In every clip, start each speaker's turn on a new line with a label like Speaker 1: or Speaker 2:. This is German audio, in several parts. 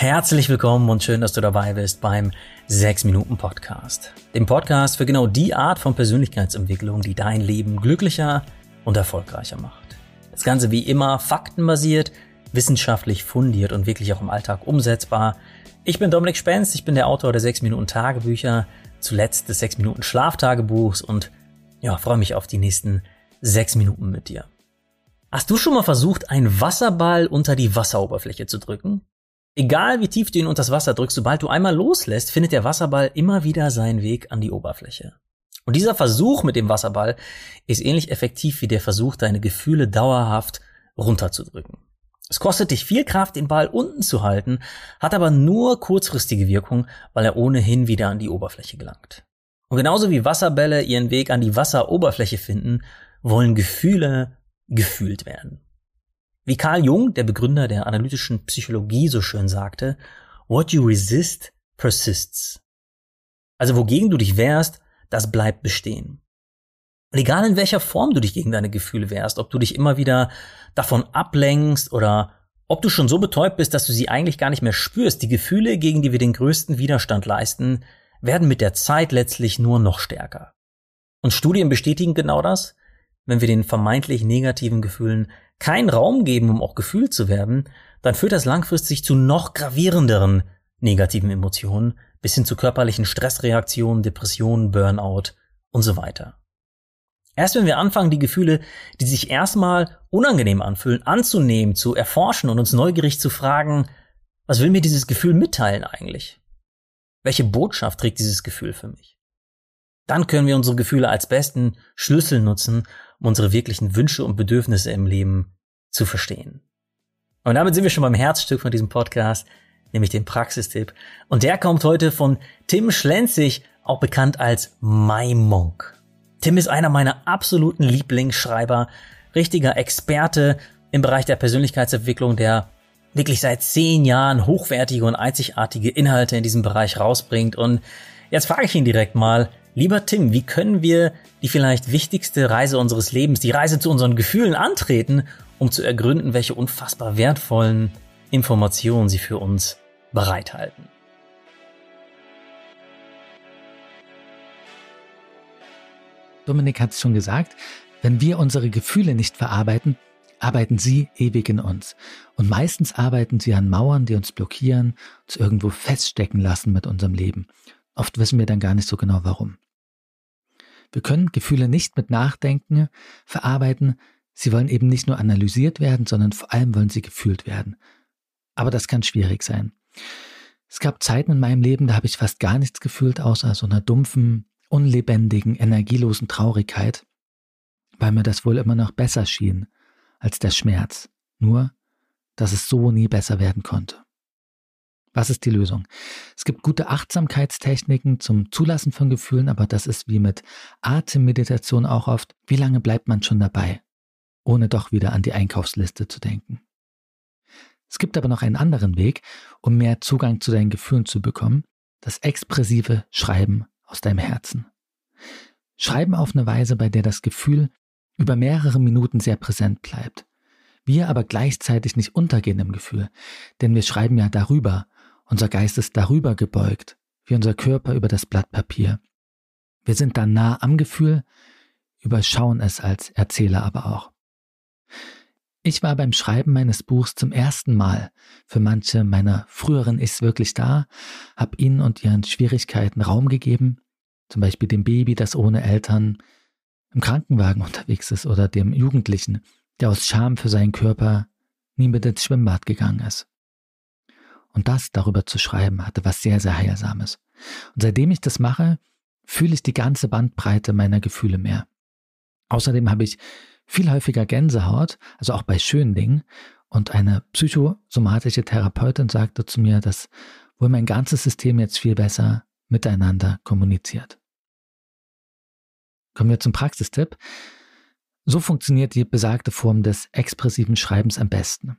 Speaker 1: Herzlich willkommen und schön, dass du dabei bist beim 6 Minuten Podcast. Dem Podcast für genau die Art von Persönlichkeitsentwicklung, die dein Leben glücklicher und erfolgreicher macht. Das Ganze wie immer faktenbasiert, wissenschaftlich fundiert und wirklich auch im Alltag umsetzbar. Ich bin Dominik Spenz, ich bin der Autor der 6 Minuten Tagebücher, zuletzt des 6 Minuten Schlaftagebuchs und ja, freue mich auf die nächsten 6 Minuten mit dir. Hast du schon mal versucht, einen Wasserball unter die Wasseroberfläche zu drücken? Egal wie tief du ihn unter das Wasser drückst, sobald du einmal loslässt, findet der Wasserball immer wieder seinen Weg an die Oberfläche. Und dieser Versuch mit dem Wasserball ist ähnlich effektiv wie der Versuch, deine Gefühle dauerhaft runterzudrücken. Es kostet dich viel Kraft, den Ball unten zu halten, hat aber nur kurzfristige Wirkung, weil er ohnehin wieder an die Oberfläche gelangt. Und genauso wie Wasserbälle ihren Weg an die Wasseroberfläche finden, wollen Gefühle gefühlt werden. Wie Carl Jung, der Begründer der analytischen Psychologie, so schön sagte, what you resist persists. Also wogegen du dich wehrst, das bleibt bestehen. Und egal in welcher Form du dich gegen deine Gefühle wehrst, ob du dich immer wieder davon ablenkst oder ob du schon so betäubt bist, dass du sie eigentlich gar nicht mehr spürst, die Gefühle, gegen die wir den größten Widerstand leisten, werden mit der Zeit letztlich nur noch stärker. Und Studien bestätigen genau das. Wenn wir den vermeintlich negativen Gefühlen keinen Raum geben, um auch gefühlt zu werden, dann führt das langfristig zu noch gravierenderen negativen Emotionen bis hin zu körperlichen Stressreaktionen, Depressionen, Burnout und so weiter. Erst wenn wir anfangen, die Gefühle, die sich erstmal unangenehm anfühlen, anzunehmen, zu erforschen und uns neugierig zu fragen, was will mir dieses Gefühl mitteilen eigentlich? Welche Botschaft trägt dieses Gefühl für mich? Dann können wir unsere Gefühle als besten Schlüssel nutzen, um unsere wirklichen Wünsche und Bedürfnisse im Leben zu verstehen. Und damit sind wir schon beim Herzstück von diesem Podcast, nämlich dem Praxistipp. Und der kommt heute von Tim Schlenzig, auch bekannt als My Monk. Tim ist einer meiner absoluten Lieblingsschreiber, richtiger Experte im Bereich der Persönlichkeitsentwicklung, der wirklich seit zehn Jahren hochwertige und einzigartige Inhalte in diesem Bereich rausbringt. Und jetzt frage ich ihn direkt mal, Lieber Tim, wie können wir die vielleicht wichtigste Reise unseres Lebens, die Reise zu unseren Gefühlen antreten, um zu ergründen, welche unfassbar wertvollen Informationen sie für uns bereithalten?
Speaker 2: Dominik hat es schon gesagt, wenn wir unsere Gefühle nicht verarbeiten, arbeiten sie ewig in uns. Und meistens arbeiten sie an Mauern, die uns blockieren, uns irgendwo feststecken lassen mit unserem Leben. Oft wissen wir dann gar nicht so genau warum. Wir können Gefühle nicht mit Nachdenken verarbeiten. Sie wollen eben nicht nur analysiert werden, sondern vor allem wollen sie gefühlt werden. Aber das kann schwierig sein. Es gab Zeiten in meinem Leben, da habe ich fast gar nichts gefühlt, außer so einer dumpfen, unlebendigen, energielosen Traurigkeit, weil mir das wohl immer noch besser schien als der Schmerz. Nur, dass es so nie besser werden konnte. Was ist die Lösung? Es gibt gute Achtsamkeitstechniken zum Zulassen von Gefühlen, aber das ist wie mit Atemmeditation auch oft. Wie lange bleibt man schon dabei, ohne doch wieder an die Einkaufsliste zu denken? Es gibt aber noch einen anderen Weg, um mehr Zugang zu deinen Gefühlen zu bekommen, das expressive Schreiben aus deinem Herzen. Schreiben auf eine Weise, bei der das Gefühl über mehrere Minuten sehr präsent bleibt. Wir aber gleichzeitig nicht untergehen im Gefühl, denn wir schreiben ja darüber unser Geist ist darüber gebeugt, wie unser Körper über das Blatt Papier. Wir sind dann nah am Gefühl, überschauen es als Erzähler aber auch. Ich war beim Schreiben meines Buchs zum ersten Mal für manche meiner früheren Ichs wirklich da, habe ihnen und ihren Schwierigkeiten Raum gegeben, zum Beispiel dem Baby, das ohne Eltern im Krankenwagen unterwegs ist oder dem Jugendlichen, der aus Scham für seinen Körper nie mit ins Schwimmbad gegangen ist. Und das darüber zu schreiben, hatte was sehr, sehr Heilsames. Und seitdem ich das mache, fühle ich die ganze Bandbreite meiner Gefühle mehr. Außerdem habe ich viel häufiger Gänsehaut, also auch bei schönen Dingen. Und eine psychosomatische Therapeutin sagte zu mir, dass wohl mein ganzes System jetzt viel besser miteinander kommuniziert. Kommen wir zum Praxistipp. So funktioniert die besagte Form des expressiven Schreibens am besten.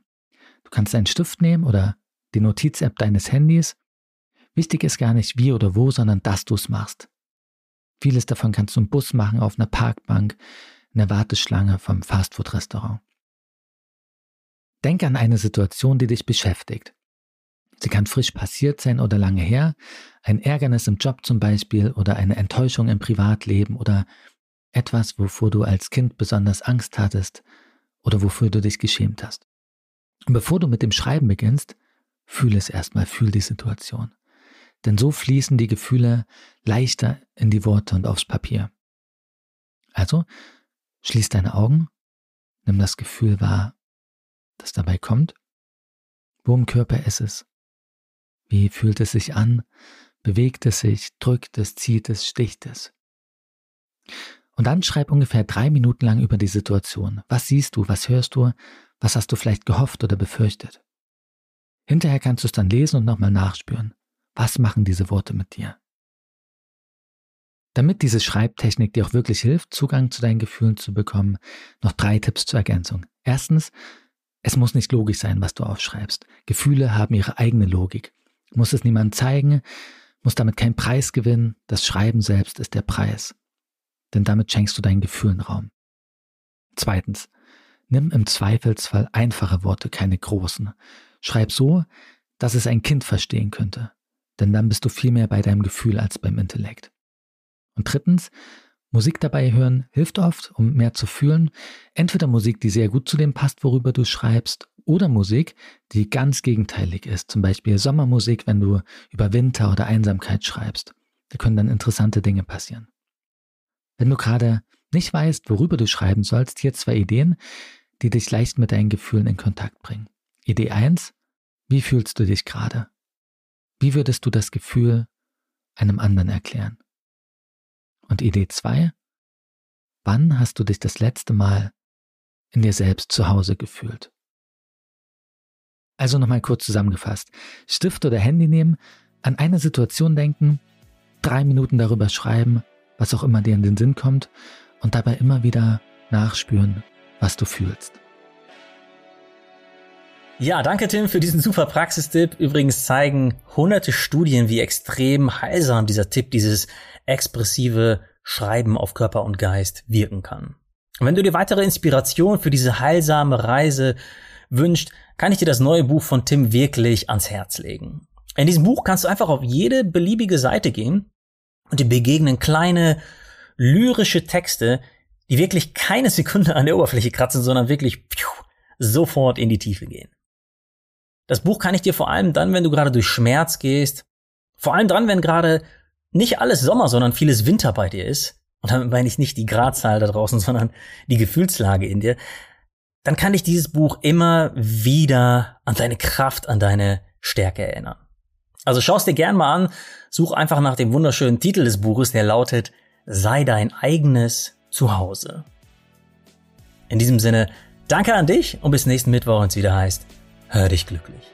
Speaker 2: Du kannst einen Stift nehmen oder die Notiz-App deines Handys. Wichtig ist gar nicht wie oder wo, sondern dass du es machst. Vieles davon kannst du im Bus machen, auf einer Parkbank, in der Warteschlange vom Fastfood-Restaurant. Denk an eine Situation, die dich beschäftigt. Sie kann frisch passiert sein oder lange her, ein Ärgernis im Job zum Beispiel oder eine Enttäuschung im Privatleben oder etwas, wovor du als Kind besonders Angst hattest oder wofür du dich geschämt hast. Und bevor du mit dem Schreiben beginnst, fühle es erstmal, fühl die Situation. Denn so fließen die Gefühle leichter in die Worte und aufs Papier. Also, schließ deine Augen, nimm das Gefühl wahr, das dabei kommt. Wo im Körper ist es? Wie fühlt es sich an? Bewegt es sich? Drückt es? Zieht es? Sticht es? Und dann schreib ungefähr drei Minuten lang über die Situation. Was siehst du? Was hörst du? Was hast du vielleicht gehofft oder befürchtet? Hinterher kannst du es dann lesen und nochmal nachspüren. Was machen diese Worte mit dir? Damit diese Schreibtechnik dir auch wirklich hilft, Zugang zu deinen Gefühlen zu bekommen, noch drei Tipps zur Ergänzung. Erstens, es muss nicht logisch sein, was du aufschreibst. Gefühle haben ihre eigene Logik. Muss es niemand zeigen, muss damit keinen Preis gewinnen, das Schreiben selbst ist der Preis. Denn damit schenkst du deinen Gefühlen Raum. Zweitens, nimm im Zweifelsfall einfache Worte, keine großen. Schreib so, dass es ein Kind verstehen könnte. Denn dann bist du viel mehr bei deinem Gefühl als beim Intellekt. Und drittens, Musik dabei hören hilft oft, um mehr zu fühlen. Entweder Musik, die sehr gut zu dem passt, worüber du schreibst, oder Musik, die ganz gegenteilig ist. Zum Beispiel Sommermusik, wenn du über Winter oder Einsamkeit schreibst. Da können dann interessante Dinge passieren. Wenn du gerade nicht weißt, worüber du schreiben sollst, hier zwei Ideen, die dich leicht mit deinen Gefühlen in Kontakt bringen. Idee 1. Wie fühlst du dich gerade? Wie würdest du das Gefühl einem anderen erklären? Und Idee 2. Wann hast du dich das letzte Mal in dir selbst zu Hause gefühlt? Also nochmal kurz zusammengefasst. Stift oder Handy nehmen, an eine Situation denken, drei Minuten darüber schreiben, was auch immer dir in den Sinn kommt und dabei immer wieder nachspüren, was du fühlst.
Speaker 1: Ja, danke Tim für diesen super Praxistipp. Übrigens zeigen hunderte Studien, wie extrem heilsam dieser Tipp, dieses expressive Schreiben auf Körper und Geist wirken kann. Und wenn du dir weitere Inspiration für diese heilsame Reise wünscht, kann ich dir das neue Buch von Tim wirklich ans Herz legen. In diesem Buch kannst du einfach auf jede beliebige Seite gehen und dir begegnen kleine lyrische Texte, die wirklich keine Sekunde an der Oberfläche kratzen, sondern wirklich piu, sofort in die Tiefe gehen. Das Buch kann ich dir vor allem dann, wenn du gerade durch Schmerz gehst, vor allem dann, wenn gerade nicht alles Sommer, sondern vieles Winter bei dir ist, und damit meine ich nicht die Gradzahl da draußen, sondern die Gefühlslage in dir, dann kann dich dieses Buch immer wieder an deine Kraft, an deine Stärke erinnern. Also schau es dir gern mal an, such einfach nach dem wunderschönen Titel des Buches, der lautet Sei dein eigenes Zuhause. In diesem Sinne, danke an dich und bis nächsten Mittwoch, wenn es wieder heißt, hör dich glücklich.